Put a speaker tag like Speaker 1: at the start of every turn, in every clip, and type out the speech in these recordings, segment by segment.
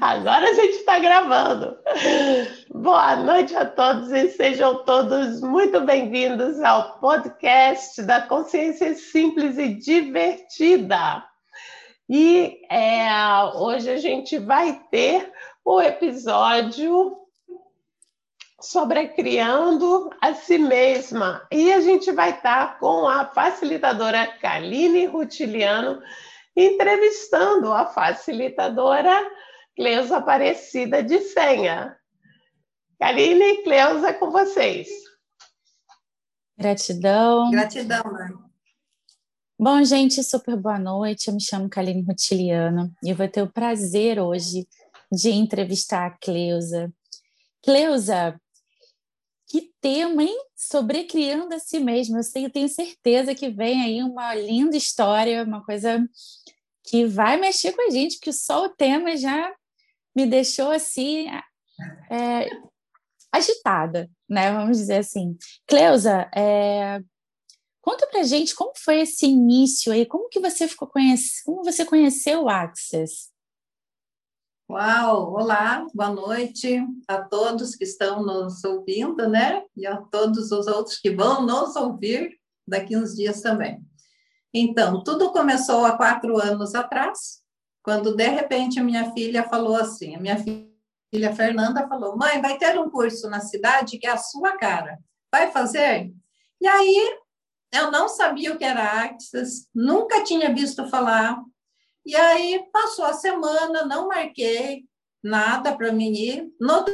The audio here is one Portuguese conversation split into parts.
Speaker 1: Agora a gente está gravando. Boa noite a todos e sejam todos muito bem-vindos ao podcast da Consciência Simples e Divertida. E é, hoje a gente vai ter o episódio sobre criando a si mesma. E a gente vai estar com a facilitadora Kaline Rutiliano entrevistando a facilitadora Cleusa Aparecida de Senha. Karine e Cleusa, com vocês.
Speaker 2: Gratidão.
Speaker 3: Gratidão, mãe.
Speaker 2: Bom, gente, super boa noite. Eu me chamo Kaline Rutiliano e eu vou ter o prazer hoje de entrevistar a Cleusa. Cleusa, que tema, hein? Sobrecriando a si mesma. Eu sei, eu tenho certeza que vem aí uma linda história, uma coisa que vai mexer com a gente, porque só o tema já me deixou assim é, agitada, né? Vamos dizer assim. Cleusa, é, conta pra gente como foi esse início aí, como que você ficou conhece, como você conheceu o Access?
Speaker 3: Uau, olá, boa noite a todos que estão nos ouvindo, né? E a todos os outros que vão nos ouvir daqui uns dias também. Então, tudo começou há quatro anos atrás, quando de repente a minha filha falou assim: a minha filha Fernanda falou, mãe, vai ter um curso na cidade que é a sua cara, vai fazer? E aí eu não sabia o que era Axis, nunca tinha visto falar. E aí passou a semana, não marquei nada para mim ir. No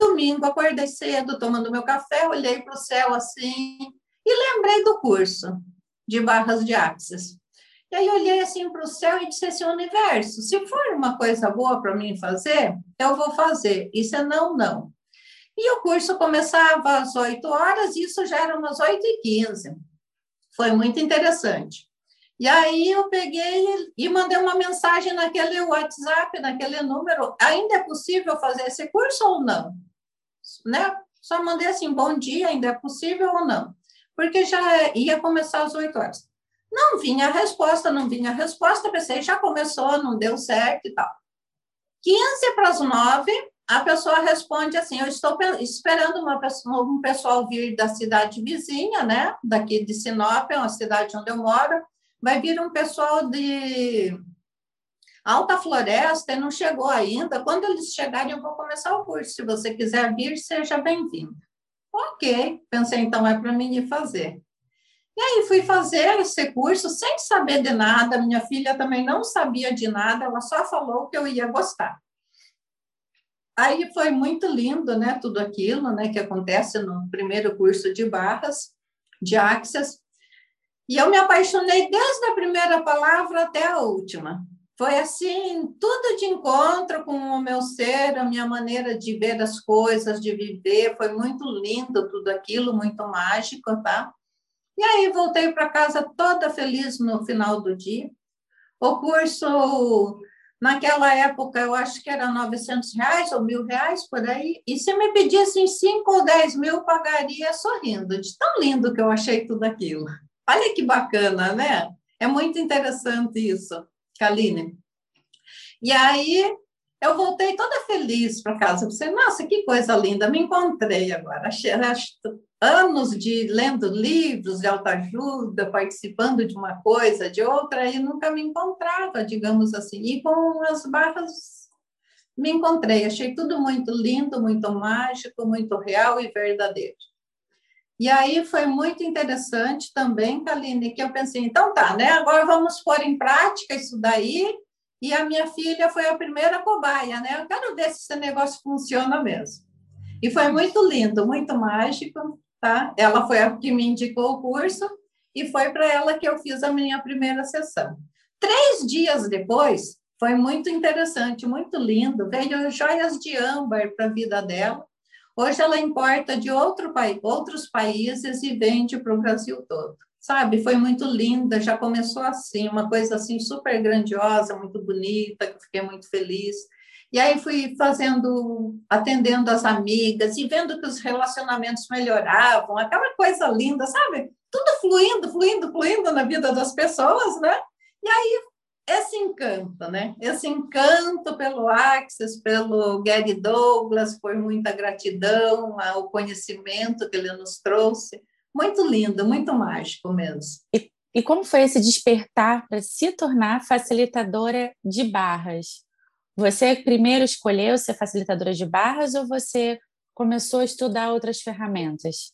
Speaker 3: domingo, acordei cedo, tomando meu café, olhei para o céu assim e lembrei do curso de barras de Axis. E aí olhei assim para o céu e disse assim, universo, se for uma coisa boa para mim fazer, eu vou fazer, e se não, não. E o curso começava às 8 horas, isso já era umas 8 e 15. Foi muito interessante. E aí eu peguei e mandei uma mensagem naquele WhatsApp, naquele número, ainda é possível fazer esse curso ou não? Né? Só mandei assim, bom dia, ainda é possível ou não? Porque já ia começar às 8 horas. Não vinha resposta, não vinha resposta, pensei, já começou, não deu certo e tal. 15 para as 9, a pessoa responde assim: Eu estou esperando uma pessoa, um pessoal vir da cidade vizinha, né? Daqui de Sinop, é uma cidade onde eu moro. Vai vir um pessoal de Alta Floresta e não chegou ainda. Quando eles chegarem, eu vou começar o curso. Se você quiser vir, seja bem-vindo. Ok, pensei, então é para mim ir fazer. E aí fui fazer esse curso sem saber de nada, minha filha também não sabia de nada, ela só falou que eu ia gostar. Aí foi muito lindo, né, tudo aquilo, né, que acontece no primeiro curso de barras, de Axis, e eu me apaixonei desde a primeira palavra até a última. Foi assim, tudo de encontro com o meu ser, a minha maneira de ver as coisas, de viver, foi muito lindo tudo aquilo, muito mágico, tá? E aí voltei para casa toda feliz no final do dia. O curso, naquela época, eu acho que era 900 reais ou mil reais por aí. E se me pedissem 5 ou 10 mil, pagaria sorrindo, de tão lindo que eu achei tudo aquilo. Olha que bacana, né? É muito interessante isso, Kaline. E aí eu voltei toda feliz para casa. Pensei, nossa, que coisa linda, me encontrei agora. Anos de lendo livros de autoajuda, participando de uma coisa, de outra, e nunca me encontrava, digamos assim. E com as barras me encontrei, achei tudo muito lindo, muito mágico, muito real e verdadeiro. E aí foi muito interessante também, Kaline, que eu pensei, então tá, né? Agora vamos pôr em prática isso daí. E a minha filha foi a primeira cobaia, né? Eu quero ver se esse negócio funciona mesmo. E foi muito lindo, muito mágico tá? Ela foi a que me indicou o curso e foi para ela que eu fiz a minha primeira sessão. Três dias depois, foi muito interessante, muito lindo, veio joias de âmbar para a vida dela. Hoje ela importa de outro outros países e vende para o Brasil todo. Sabe, foi muito linda, já começou assim, uma coisa assim super grandiosa, muito bonita, que eu fiquei muito feliz. E aí fui fazendo, atendendo as amigas e vendo que os relacionamentos melhoravam, aquela coisa linda, sabe? Tudo fluindo, fluindo, fluindo na vida das pessoas, né? E aí esse encanto, né? Esse encanto pelo Axis, pelo Gary Douglas, por muita gratidão ao conhecimento que ele nos trouxe. Muito lindo, muito mágico mesmo.
Speaker 2: E, e como foi esse despertar para se tornar facilitadora de barras? Você primeiro escolheu ser facilitadora de barras ou você começou a estudar outras ferramentas?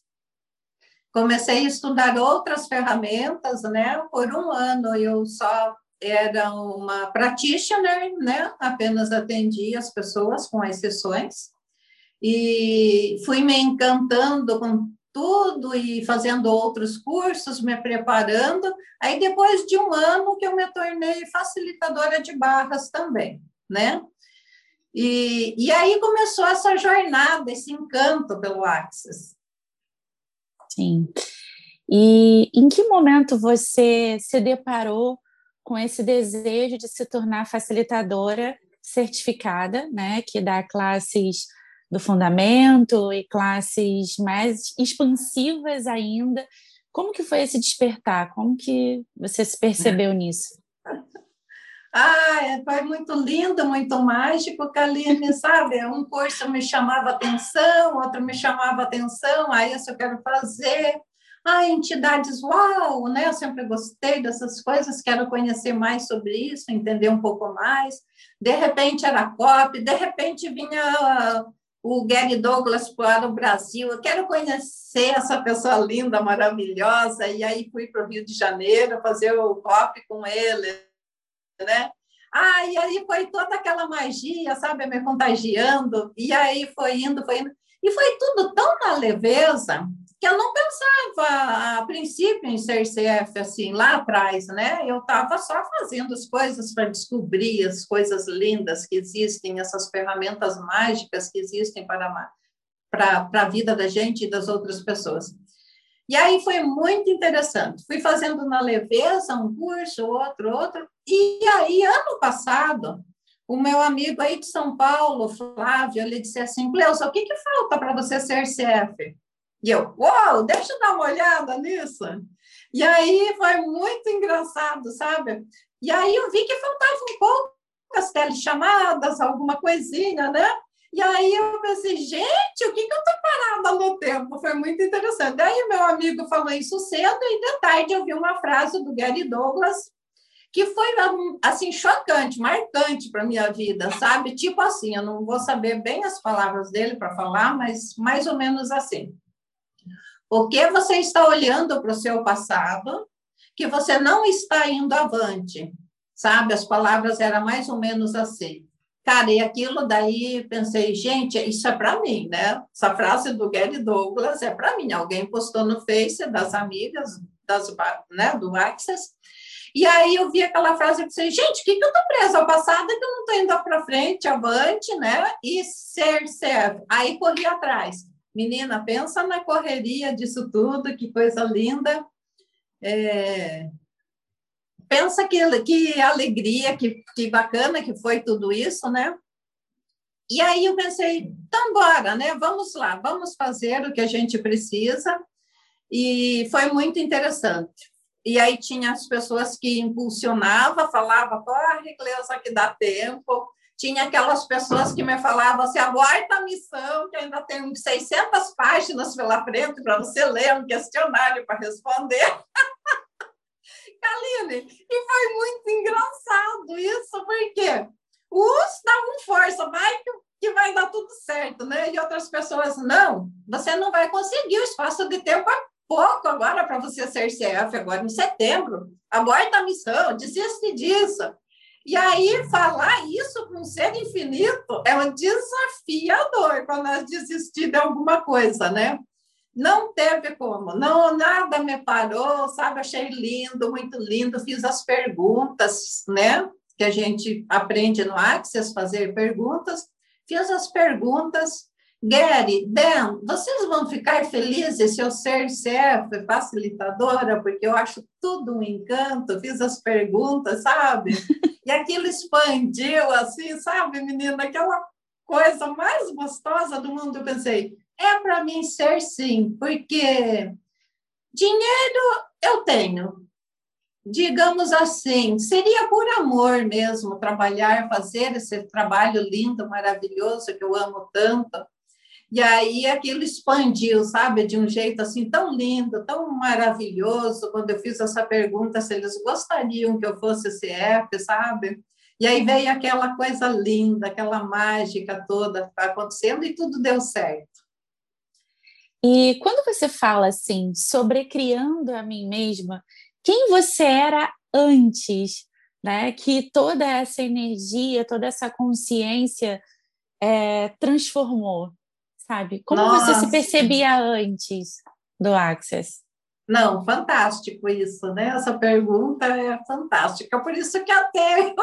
Speaker 3: Comecei a estudar outras ferramentas, né? Por um ano eu só era uma practitioner, né? Apenas atendia as pessoas com as sessões e fui me encantando com tudo e fazendo outros cursos, me preparando. Aí depois de um ano que eu me tornei facilitadora de barras também, né? E, e aí começou essa jornada, esse encanto pelo Axis.
Speaker 2: Sim. E em que momento você se deparou com esse desejo de se tornar facilitadora certificada, né, que dá classes do fundamento e classes mais expansivas ainda. Como que foi esse despertar? Como que você se percebeu nisso?
Speaker 3: Ah, é, foi muito lindo, muito mágico, Kaline, sabe? Um curso me chamava atenção, outro me chamava atenção, aí isso eu quero fazer. Ah, entidades, uau, né? Eu sempre gostei dessas coisas, quero conhecer mais sobre isso, entender um pouco mais. De repente era COP, de repente vinha o Gary Douglas para o Brasil, eu quero conhecer essa pessoa linda, maravilhosa, e aí fui para o Rio de Janeiro fazer o COP com ele, né? Ah, e aí foi toda aquela magia, sabe, me contagiando, e aí foi indo, foi indo, e foi tudo tão na leveza que eu não pensava a princípio em ser CF assim lá atrás, né? Eu estava só fazendo as coisas para descobrir as coisas lindas que existem, essas ferramentas mágicas que existem para para, a vida da gente e das outras pessoas. E aí foi muito interessante. Fui fazendo na leveza um curso, outro, outro. E aí, ano passado, o meu amigo aí de São Paulo, Flávio, ele disse assim, Cleusa, o que, que falta para você ser CF? E eu, uau, deixa eu dar uma olhada nisso. E aí foi muito engraçado, sabe? E aí eu vi que faltava um pouco as telechamadas, alguma coisinha, né? E aí eu pensei, gente, o que, que eu estou parada no tempo? Foi muito interessante. Aí meu amigo falou isso cedo e de tarde eu vi uma frase do Gary Douglas que foi assim chocante, marcante para minha vida, sabe? Tipo assim, eu não vou saber bem as palavras dele para falar, mas mais ou menos assim. O que você está olhando para o seu passado que você não está indo avante? Sabe? As palavras eram mais ou menos assim. Cara, e aquilo daí, pensei, gente, isso é para mim, né? Essa frase do Gary Douglas é para mim. Alguém postou no Face das amigas das, né, do Access. E aí eu vi aquela frase e pensei, gente, o que, que eu estou presa ao passado que eu não estou indo para frente, avante, né? E ser serve. Aí corri atrás. Menina, pensa na correria disso tudo, que coisa linda. É, pensa que, que alegria, que, que bacana que foi tudo isso, né? E aí eu pensei, então bora, né? Vamos lá, vamos fazer o que a gente precisa. E foi muito interessante. E aí tinha as pessoas que impulsionava, falava, corre, Cleusa, que dá tempo. Tinha aquelas pessoas que me falavam assim, aguarda a missão, que ainda tem 600 páginas pela frente para você ler um questionário para responder. Kaline, e foi muito engraçado isso, porque uns davam força, vai que, que vai dar tudo certo, né? E outras pessoas, não, você não vai conseguir, o espaço de tempo é pouco agora para você ser CF, agora em setembro, aborta a missão, desiste disso. E aí, falar isso com um ser infinito é um desafiador para nós desistir de alguma coisa, né? Não teve como, não nada me parou, sabe? Achei lindo, muito lindo. Fiz as perguntas, né? Que a gente aprende no Access fazer perguntas. Fiz as perguntas. Gary, Dan, vocês vão ficar felizes se eu ser CF facilitadora, porque eu acho tudo um encanto. Fiz as perguntas, sabe? E aquilo expandiu, assim, sabe, menina? Aquela coisa mais gostosa do mundo. Eu pensei, é para mim ser sim, porque dinheiro eu tenho. digamos assim, seria por amor mesmo, trabalhar, fazer esse trabalho lindo, maravilhoso, que eu amo tanto. E aí aquilo expandiu, sabe, de um jeito assim tão lindo, tão maravilhoso, quando eu fiz essa pergunta se eles gostariam que eu fosse CF, sabe? E aí veio aquela coisa linda, aquela mágica toda acontecendo e tudo deu certo.
Speaker 2: E quando você fala assim, sobre criando a mim mesma, quem você era antes, né? Que toda essa energia, toda essa consciência é, transformou, sabe? Como Nossa. você se percebia antes do Access?
Speaker 3: Não, fantástico isso, né? Essa pergunta é fantástica. Por isso que até eu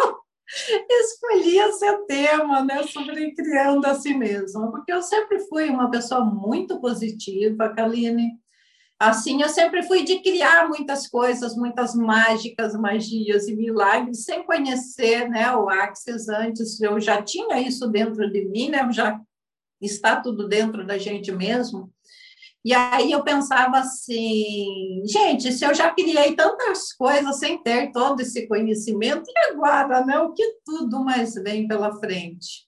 Speaker 3: escolhi esse tema, né, sobre criando a si mesma, porque eu sempre fui uma pessoa muito positiva, Kaline. Assim, eu sempre fui de criar muitas coisas, muitas mágicas, magias e milagres, sem conhecer, né, o Axis antes. Eu já tinha isso dentro de mim, né, já está tudo dentro da gente mesmo. E aí eu pensava assim, gente, se eu já criei tantas coisas sem ter todo esse conhecimento, e agora, né? O que tudo mais vem pela frente?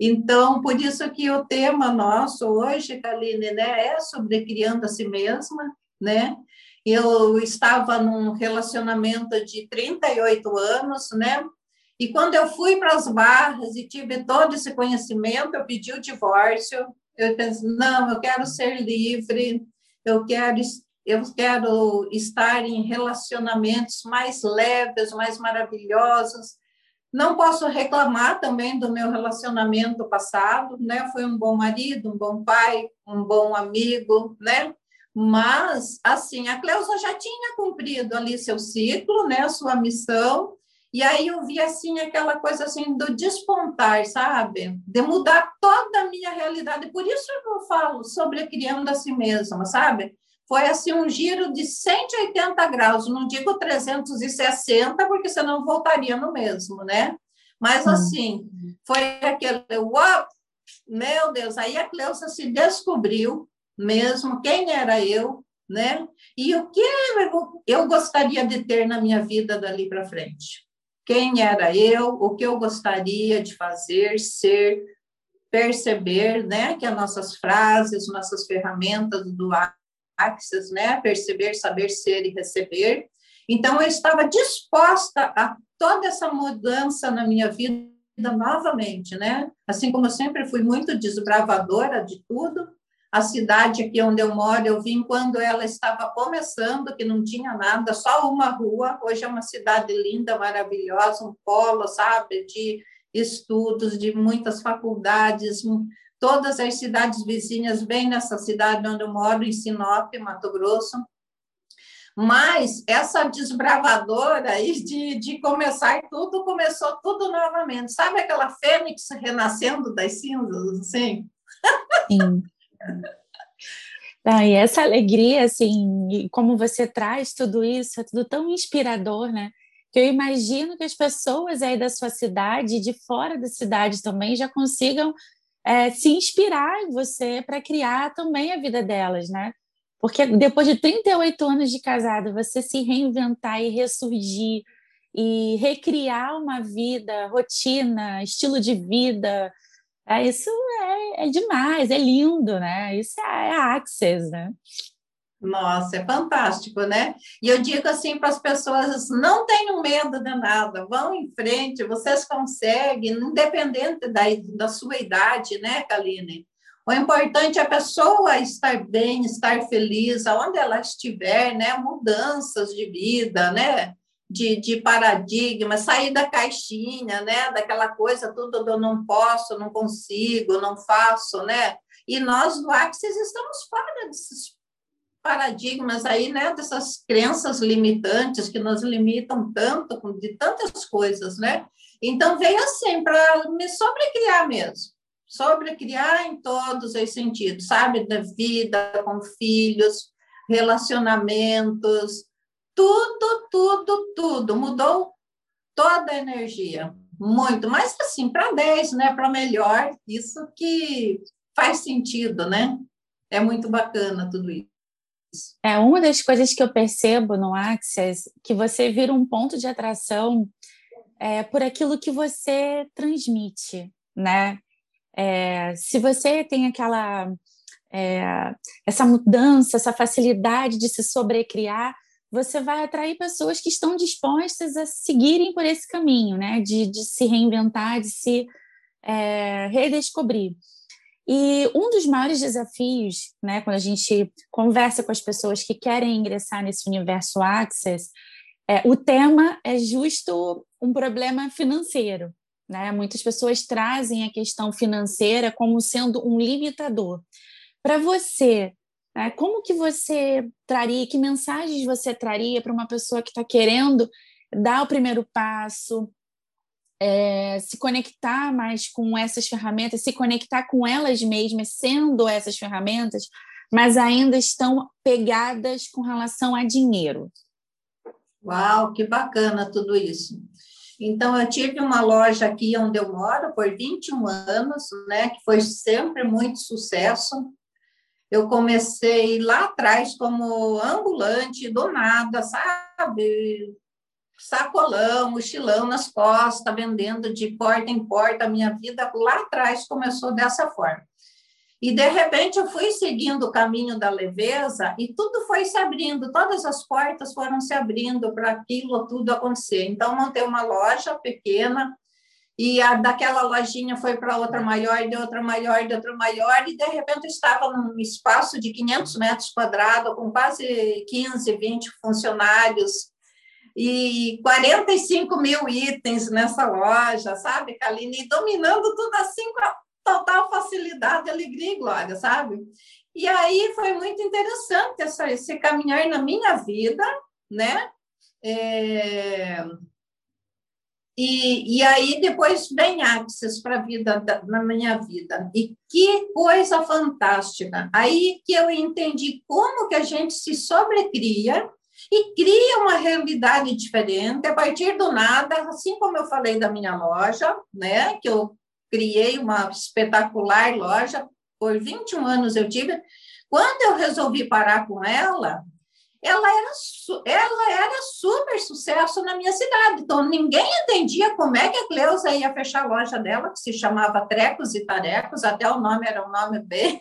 Speaker 3: Então, por isso que o tema nosso hoje, Kaline, né, é sobre criando a si mesma, né? Eu estava num relacionamento de 38 anos, né? E quando eu fui para as barras e tive todo esse conhecimento, eu pedi o divórcio, eu penso, não, eu quero ser livre, eu quero, eu quero estar em relacionamentos mais leves, mais maravilhosos. Não posso reclamar também do meu relacionamento passado, né? Foi um bom marido, um bom pai, um bom amigo, né? Mas, assim, a Cleusa já tinha cumprido ali seu ciclo, né? Sua missão, e aí eu vi assim aquela coisa assim do despontar, sabe? De mudar toda a minha realidade. Por isso eu falo sobre criando a si mesma, sabe? Foi assim um giro de 180 graus, não digo 360, porque senão voltaria no mesmo, né? Mas hum. assim, foi aquele uau, meu Deus, aí a Cleusa se descobriu mesmo quem era eu, né? E o que eu gostaria de ter na minha vida dali para frente quem era eu, o que eu gostaria de fazer, ser, perceber, né, que as nossas frases, nossas ferramentas do Axis, né, perceber, saber ser e receber. Então eu estava disposta a toda essa mudança na minha vida novamente, né? Assim como eu sempre fui muito desbravadora de tudo, a cidade aqui onde eu moro, eu vim quando ela estava começando, que não tinha nada, só uma rua. Hoje é uma cidade linda, maravilhosa, um polo, sabe, de estudos, de muitas faculdades. Todas as cidades vizinhas vêm nessa cidade onde eu moro, em Sinop, Mato Grosso. Mas essa desbravadora aí de, de começar tudo, começou tudo novamente. Sabe aquela fênix renascendo das cinzas, assim?
Speaker 2: Sim. Ah, e essa alegria, assim, como você traz tudo isso, é tudo tão inspirador, né? Que eu imagino que as pessoas aí da sua cidade, de fora da cidade também, já consigam é, se inspirar em você para criar também a vida delas, né? Porque depois de 38 anos de casado, você se reinventar e ressurgir e recriar uma vida, rotina, estilo de vida, é, isso é, é, demais, é lindo, né? Isso é, é Access, né?
Speaker 3: Nossa, é fantástico, né? E eu digo assim para as pessoas: não tenham medo de nada, vão em frente, vocês conseguem, independente da, da sua idade, né, Kaline? O importante é a pessoa estar bem, estar feliz, aonde ela estiver, né? Mudanças de vida, né? De, de paradigma, sair da caixinha, né? Daquela coisa tudo eu não posso, não consigo, não faço, né? E nós do Axis estamos fora desses paradigmas aí, né? Dessas crenças limitantes que nos limitam tanto de tantas coisas, né? Então veio assim para me sobrecriar mesmo, sobrecriar em todos os sentidos, sabe? Da vida com filhos, relacionamentos, tudo, tudo, tudo. Mudou toda a energia. Muito. Mas, assim, para 10, né? Para melhor, isso que faz sentido, né? É muito bacana tudo isso.
Speaker 2: É uma das coisas que eu percebo no Access que você vira um ponto de atração é, por aquilo que você transmite, né? É, se você tem aquela é, essa mudança, essa facilidade de se sobrecriar, você vai atrair pessoas que estão dispostas a seguirem por esse caminho, né? De, de se reinventar, de se é, redescobrir. E um dos maiores desafios, né, quando a gente conversa com as pessoas que querem ingressar nesse universo Access, é, o tema é justo um problema financeiro. Né? Muitas pessoas trazem a questão financeira como sendo um limitador. Para você, né, como que você traria, que mensagens você traria para uma pessoa que está querendo dar o primeiro passo, é, se conectar mais com essas ferramentas, se conectar com elas mesmas, sendo essas ferramentas, mas ainda estão pegadas com relação a dinheiro.
Speaker 3: Uau, que bacana tudo isso. Então, eu tive uma loja aqui onde eu moro por 21 anos, né, que foi sempre muito sucesso. Eu comecei lá atrás como ambulante, do nada, sabe? sacolão, mochilão nas costas, vendendo de porta em porta. A minha vida lá atrás começou dessa forma. E, de repente, eu fui seguindo o caminho da leveza e tudo foi se abrindo, todas as portas foram se abrindo para aquilo tudo acontecer. Então, montei uma loja pequena e a, daquela lojinha foi para outra maior, de outra maior, de outra maior, e, de repente, estava num espaço de 500 metros quadrados, com quase 15, 20 funcionários, e 45 mil itens nessa loja, sabe, Kaline? E dominando tudo assim com a total facilidade, alegria e glória, sabe? E aí foi muito interessante essa, esse caminhar na minha vida, né? É... E, e aí depois vem Axis para vida da, na minha vida. E que coisa fantástica! Aí que eu entendi como que a gente se sobrecria e cria uma realidade diferente a partir do nada, assim como eu falei da minha loja, né, que eu criei uma espetacular loja, por 21 anos eu tive. Quando eu resolvi parar com ela, ela era, ela era super sucesso na minha cidade. Então, ninguém entendia como é que a Cleusa ia fechar a loja dela, que se chamava Trecos e Tarecos, até o nome era um nome bem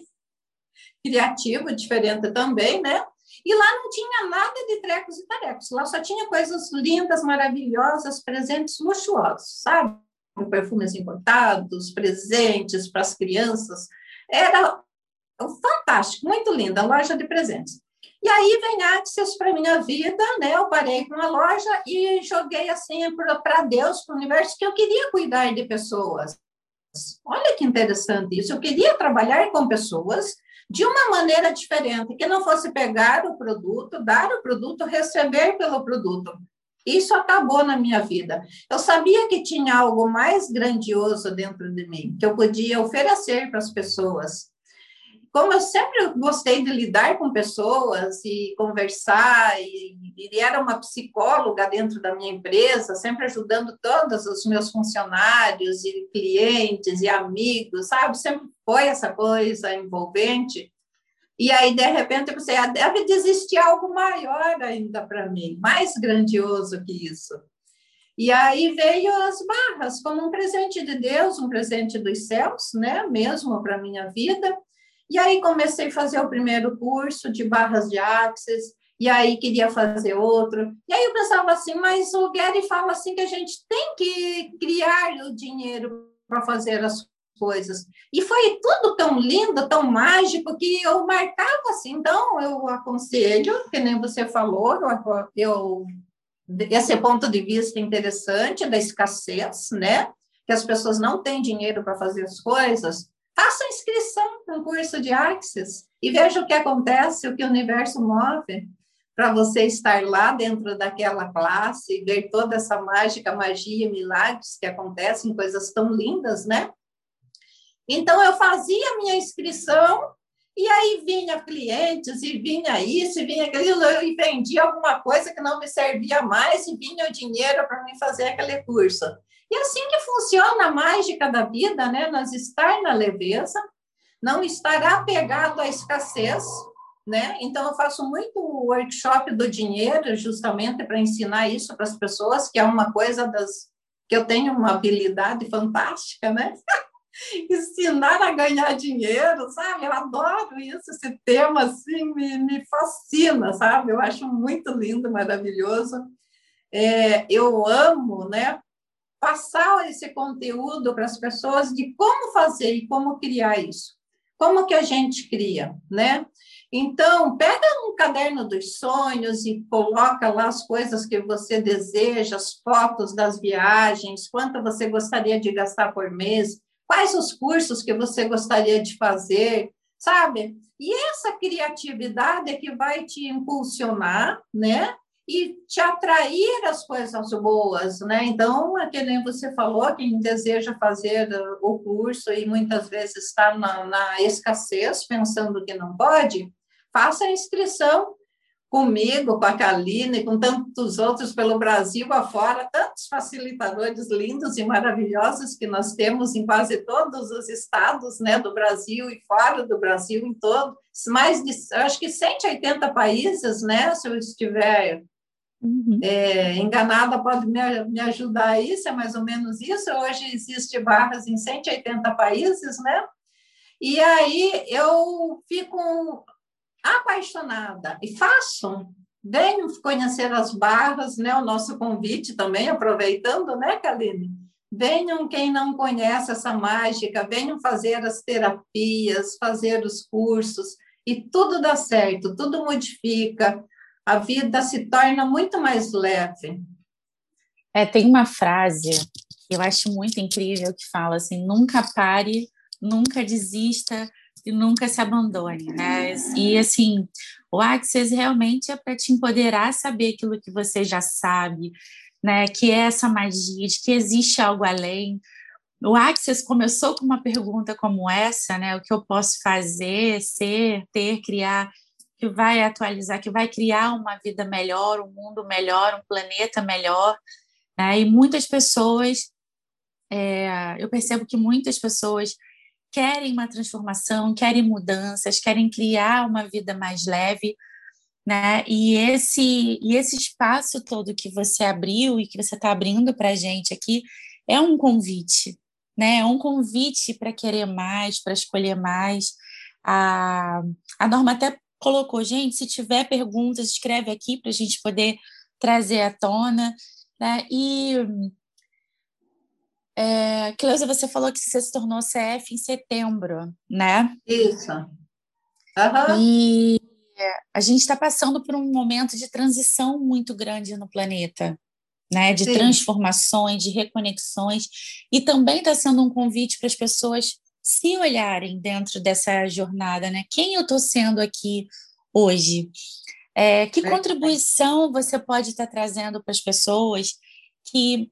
Speaker 3: criativo, diferente também, né? E lá não tinha nada de trecos e tarecos, lá só tinha coisas lindas, maravilhosas, presentes luxuosos, sabe? Perfumes importados, presentes para as crianças. Era fantástico, muito linda, loja de presentes. E aí vem Axis para minha vida, né? Eu parei com a loja e joguei assim para Deus, para o universo, que eu queria cuidar de pessoas. Olha que interessante isso. Eu queria trabalhar com pessoas de uma maneira diferente, que não fosse pegar o produto, dar o produto, receber pelo produto. Isso acabou na minha vida. Eu sabia que tinha algo mais grandioso dentro de mim, que eu podia oferecer para as pessoas como eu sempre gostei de lidar com pessoas e conversar, e, e, era uma psicóloga dentro da minha empresa, sempre ajudando todos os meus funcionários e clientes e amigos, sabe? Sempre foi essa coisa envolvente. E aí, de repente, eu pensei, ah, deve existir algo maior ainda para mim, mais grandioso que isso. E aí veio as barras como um presente de Deus, um presente dos céus, né? Mesmo para minha vida. E aí comecei a fazer o primeiro curso de barras de axis, e aí queria fazer outro. E aí eu pensava assim, mas o Gary fala assim que a gente tem que criar o dinheiro para fazer as coisas. E foi tudo tão lindo, tão mágico, que eu marcava assim. Então, eu aconselho, que nem você falou, eu, esse ponto de vista interessante da escassez, né? Que as pessoas não têm dinheiro para fazer as coisas, Faça inscrição um curso de Axis e veja o que acontece, o que o universo move para você estar lá dentro daquela classe e ver toda essa mágica, magia, milagres que acontecem, coisas tão lindas, né? Então, eu fazia minha inscrição e aí vinha clientes, e vinha isso, e vinha aquilo, e vendia alguma coisa que não me servia mais, e vinha o dinheiro para mim fazer aquele curso. E assim que funciona a mágica da vida, né? Nós estar na leveza, não estar apegado à escassez, né? Então, eu faço muito workshop do dinheiro, justamente para ensinar isso para as pessoas, que é uma coisa das que eu tenho uma habilidade fantástica, né? ensinar a ganhar dinheiro, sabe? Eu adoro isso, esse tema assim me, me fascina, sabe? Eu acho muito lindo, maravilhoso. É, eu amo, né? Passar esse conteúdo para as pessoas de como fazer e como criar isso. Como que a gente cria, né? Então, pega um caderno dos sonhos e coloca lá as coisas que você deseja, as fotos das viagens, quanto você gostaria de gastar por mês, quais os cursos que você gostaria de fazer, sabe? E essa criatividade é que vai te impulsionar, né? E te atrair as coisas boas, né? Então, aquele você falou, quem deseja fazer o curso e muitas vezes está na, na escassez, pensando que não pode, faça a inscrição, comigo, com a Kaline, com tantos outros pelo Brasil afora, tantos facilitadores lindos e maravilhosos que nós temos em quase todos os estados né, do Brasil e fora do Brasil, em todos, mais de, acho que 180 países, né, se eu estiver uhum. é, enganada, pode me, me ajudar aí, se é mais ou menos isso, hoje existe barras em 180 países, né, e aí eu fico apaixonada e façam, venham conhecer as barras, né? O nosso convite também, aproveitando, né, Kaline? Venham quem não conhece essa mágica, venham fazer as terapias, fazer os cursos, e tudo dá certo, tudo modifica, a vida se torna muito mais leve.
Speaker 2: É, tem uma frase que eu acho muito incrível que fala assim: nunca pare, nunca desista, e nunca se abandone, né? E assim, o Access realmente é para te empoderar saber aquilo que você já sabe, né? Que é essa magia, de que existe algo além. O Access começou com uma pergunta como essa, né? O que eu posso fazer, ser, ter, criar, que vai atualizar, que vai criar uma vida melhor, um mundo melhor, um planeta melhor. Né? E muitas pessoas, é, eu percebo que muitas pessoas querem uma transformação, querem mudanças, querem criar uma vida mais leve, né? E esse e esse espaço todo que você abriu e que você está abrindo para a gente aqui é um convite, né? É um convite para querer mais, para escolher mais. A, a Norma até colocou, gente, se tiver perguntas, escreve aqui para a gente poder trazer à tona, né? E é, Cleusa, você falou que você se tornou CF em setembro, né?
Speaker 3: Isso.
Speaker 2: Uhum. E a gente está passando por um momento de transição muito grande no planeta, né? De Sim. transformações, de reconexões, e também está sendo um convite para as pessoas se olharem dentro dessa jornada, né? Quem eu estou sendo aqui hoje? É, que é. contribuição você pode estar tá trazendo para as pessoas que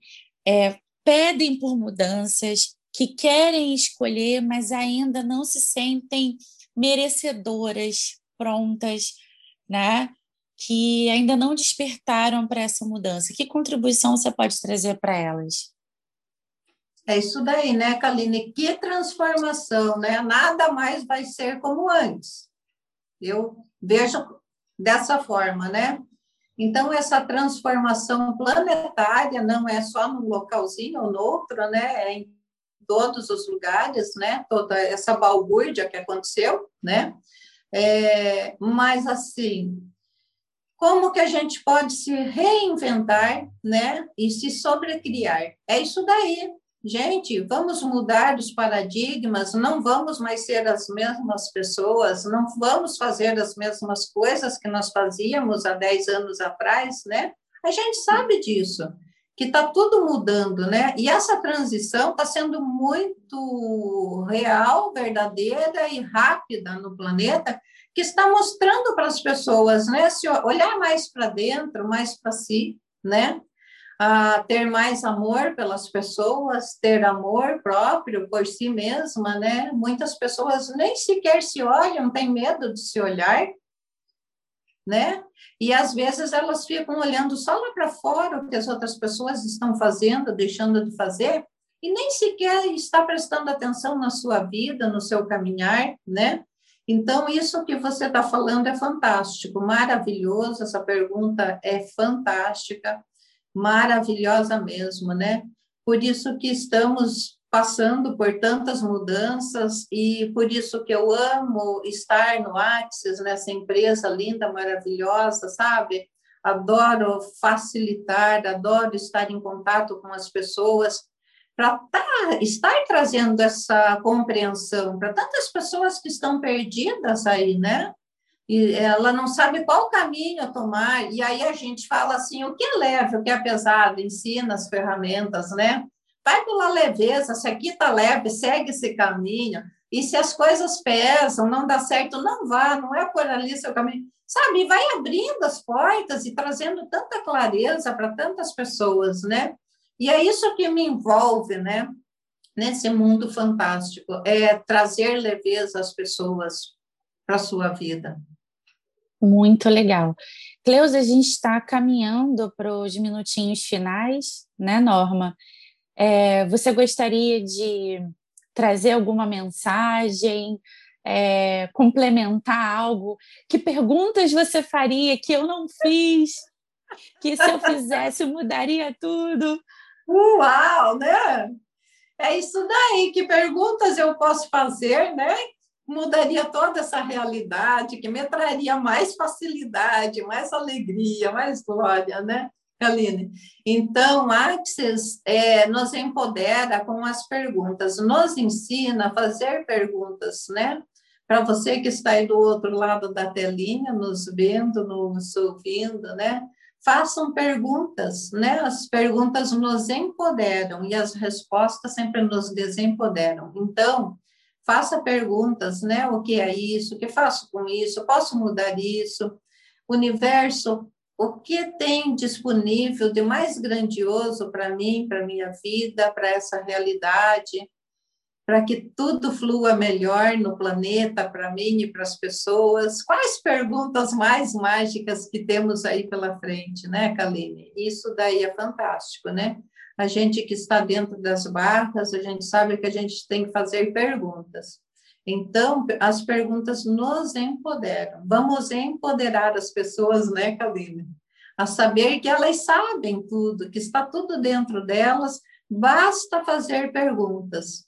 Speaker 2: é, pedem por mudanças, que querem escolher, mas ainda não se sentem merecedoras, prontas, né? Que ainda não despertaram para essa mudança. Que contribuição você pode trazer para elas?
Speaker 3: É isso daí, né, Kaline? Que transformação, né? Nada mais vai ser como antes. Eu vejo dessa forma, né? Então, essa transformação planetária não é só num localzinho ou no outro, né? É em todos os lugares, né? Toda essa balbúrdia que aconteceu, né? É, mas, assim, como que a gente pode se reinventar, né? E se sobrecriar? É isso daí, Gente, vamos mudar os paradigmas, não vamos mais ser as mesmas pessoas, não vamos fazer as mesmas coisas que nós fazíamos há 10 anos atrás, né? A gente sabe disso, que está tudo mudando, né? E essa transição está sendo muito real, verdadeira e rápida no planeta, que está mostrando para as pessoas, né? Se olhar mais para dentro, mais para si, né? A ter mais amor pelas pessoas, ter amor próprio por si mesma, né? Muitas pessoas nem sequer se olham, têm medo de se olhar, né? E às vezes elas ficam olhando só lá para fora o que as outras pessoas estão fazendo, deixando de fazer, e nem sequer está prestando atenção na sua vida, no seu caminhar, né? Então, isso que você está falando é fantástico, maravilhoso, essa pergunta é fantástica, maravilhosa mesmo, né? Por isso que estamos passando por tantas mudanças e por isso que eu amo estar no Axis, nessa empresa linda, maravilhosa, sabe? Adoro facilitar, adoro estar em contato com as pessoas, para tá, estar trazendo essa compreensão para tantas pessoas que estão perdidas aí, né? E ela não sabe qual caminho tomar, e aí a gente fala assim: o que é leve, o que é pesado, ensina as ferramentas, né? Vai pela leveza, se aqui está leve, segue esse caminho, e se as coisas pesam, não dá certo, não vá, não é por ali seu caminho, sabe? Vai abrindo as portas e trazendo tanta clareza para tantas pessoas, né? E é isso que me envolve, né? Nesse mundo fantástico, é trazer leveza às pessoas para a sua vida.
Speaker 2: Muito legal. Cleusa, a gente está caminhando para os minutinhos finais, né, Norma? É, você gostaria de trazer alguma mensagem, é, complementar algo? Que perguntas você faria que eu não fiz? Que se eu fizesse mudaria tudo?
Speaker 3: Uau, né? É isso daí, que perguntas eu posso fazer, né? Mudaria toda essa realidade, que me traria mais facilidade, mais alegria, mais glória, né, Aline? Então, Axis é, nos empodera com as perguntas, nos ensina a fazer perguntas, né? Para você que está aí do outro lado da telinha, nos vendo, nos ouvindo, né? façam perguntas, né? As perguntas nos empoderam e as respostas sempre nos desempoderam. Então, faça perguntas, né? O que é isso? O que faço com isso? Posso mudar isso? Universo, o que tem disponível de mais grandioso para mim, para minha vida, para essa realidade? para que tudo flua melhor no planeta, para mim e para as pessoas? Quais perguntas mais mágicas que temos aí pela frente, né, Kaline? Isso daí é fantástico, né? A gente que está dentro das barras, a gente sabe que a gente tem que fazer perguntas. Então, as perguntas nos empoderam. Vamos empoderar as pessoas, né, Kaline? A saber que elas sabem tudo, que está tudo dentro delas, basta fazer perguntas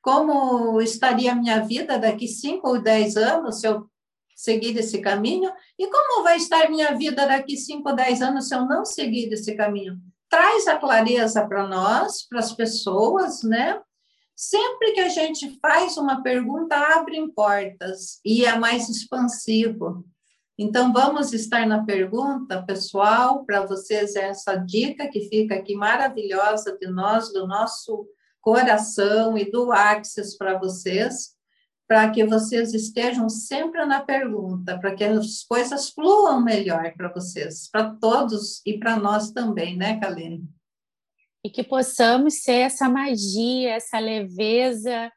Speaker 3: como estaria a minha vida daqui cinco ou dez anos se eu seguir esse caminho, e como vai estar minha vida daqui cinco ou dez anos se eu não seguir esse caminho. Traz a clareza para nós, para as pessoas, né? Sempre que a gente faz uma pergunta, abre portas e é mais expansivo. Então, vamos estar na pergunta, pessoal, para vocês essa dica que fica aqui maravilhosa de nós, do nosso coração e do Axis para vocês, para que vocês estejam sempre na pergunta, para que as coisas fluam melhor para vocês, para todos e para nós também, né, Kaline?
Speaker 2: E que possamos ser essa magia, essa leveza,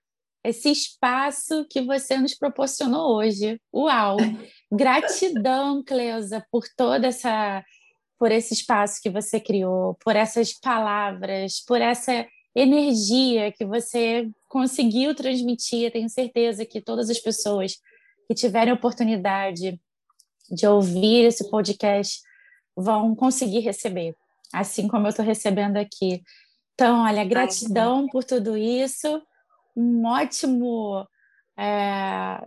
Speaker 2: esse espaço que você nos proporcionou hoje. Uau! Gratidão, Cleusa, por toda essa por esse espaço que você criou, por essas palavras, por essa energia que você conseguiu transmitir. Tenho certeza que todas as pessoas que tiverem oportunidade de ouvir esse podcast vão conseguir receber, assim como eu estou recebendo aqui. Então, olha, gratidão por tudo isso. Um ótimo. É...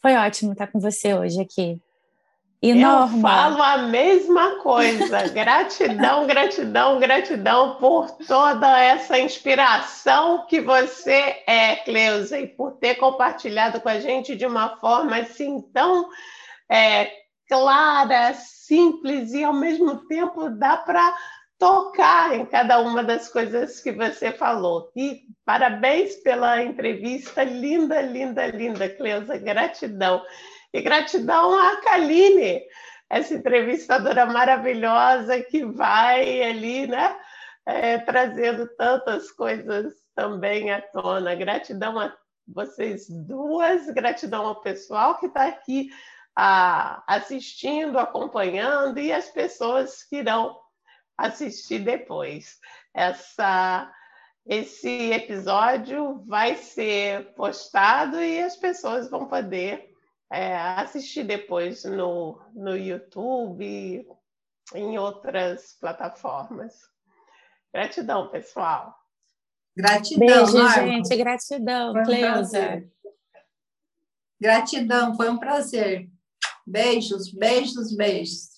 Speaker 2: Foi ótimo estar com você hoje aqui.
Speaker 1: E Eu Norma? falo a mesma coisa. gratidão, gratidão, gratidão por toda essa inspiração que você é, Cleusa, e por ter compartilhado com a gente de uma forma assim tão é, clara, simples e ao mesmo tempo dá para tocar em cada uma das coisas que você falou. E parabéns pela entrevista linda, linda, linda, Cleusa. Gratidão. E gratidão à Kaline, essa entrevistadora maravilhosa que vai ali, né, é, trazendo tantas coisas também à tona. Gratidão a vocês duas, gratidão ao pessoal que está aqui a, assistindo, acompanhando e as pessoas que irão assistir depois. Essa esse episódio vai ser postado e as pessoas vão poder é, assistir depois no, no YouTube, em outras plataformas. Gratidão, pessoal.
Speaker 3: Gratidão,
Speaker 2: Beijo, gente. Gratidão,
Speaker 3: Foi um
Speaker 2: Cleusa.
Speaker 3: prazer. Gratidão, foi um prazer. Beijos, beijos, beijos.